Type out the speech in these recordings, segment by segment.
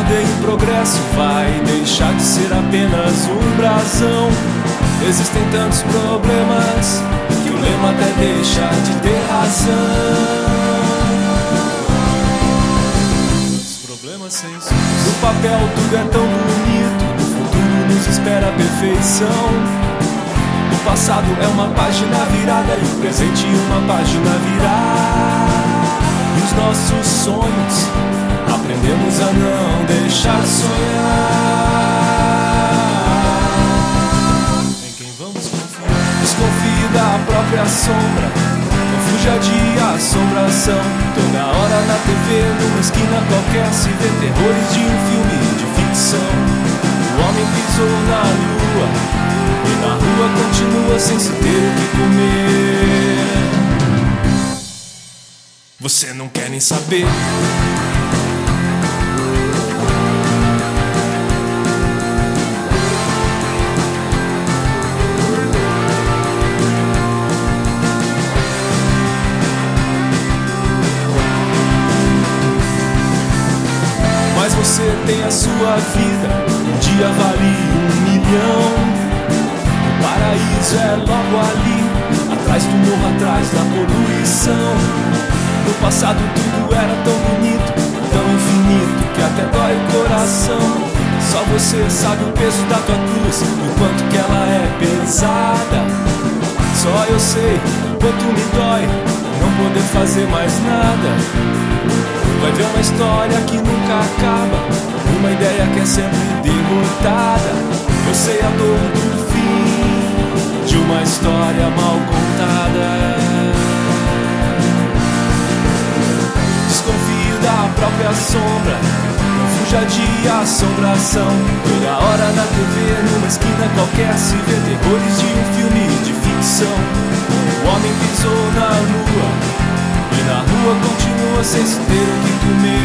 Ordem e progresso vai deixar de ser apenas um brasão. Existem tantos problemas que o lema até deixa de ter razão. Os problemas sem solução. No papel tudo é tão bonito, no futuro nos espera a perfeição. O passado é uma página virada e o presente uma página virada. E os nossos sonhos aprendemos a não deixar de sonhar. Em quem vamos confiar? Desconfie da própria sombra. Não fuja de assombração. Toda hora na TV, numa esquina qualquer, se vê terrores de um filme de ficção. O homem pisou na lua. E na rua continua sem se ter o que comer. Você não quer nem saber. Você tem a sua vida, um dia vale um milhão. O paraíso é logo ali, atrás do morro, atrás da poluição. No passado tudo era tão bonito, tão infinito, que até dói o coração. Só você sabe o peso da tua cruz, o quanto que ela é pesada. Só eu sei o quanto me dói não poder fazer mais nada. Vai ver uma história que nunca acaba, uma ideia que é sempre derrotada. Eu sei a dor do fim de uma história mal contada. Desconfie da própria sombra, não fuja de assombração. Toda hora na TV, numa esquina qualquer, se vê terrores de um filme de ficção. O homem pisou na lua. E na rua continua sem se ter o que comer.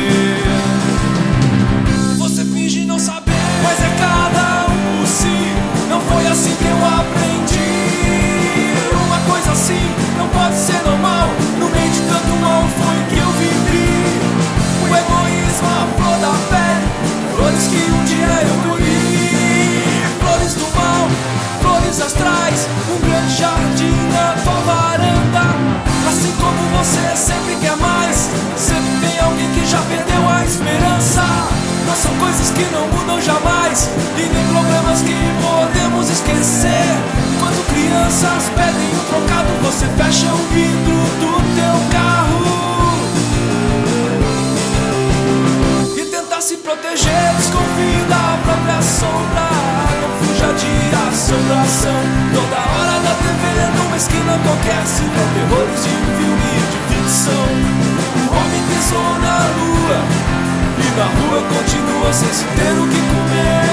Não mudam jamais, e nem problemas que podemos esquecer. Enquanto crianças pedem um trocado, você fecha o vidro do teu carro. E tenta se proteger, desconfie da própria sombra. Não fuja de assombração. Toda hora na TV, numa esquina qualquer, se vê terrores de filme de ficção. Na rua continua sem se ter o que comer.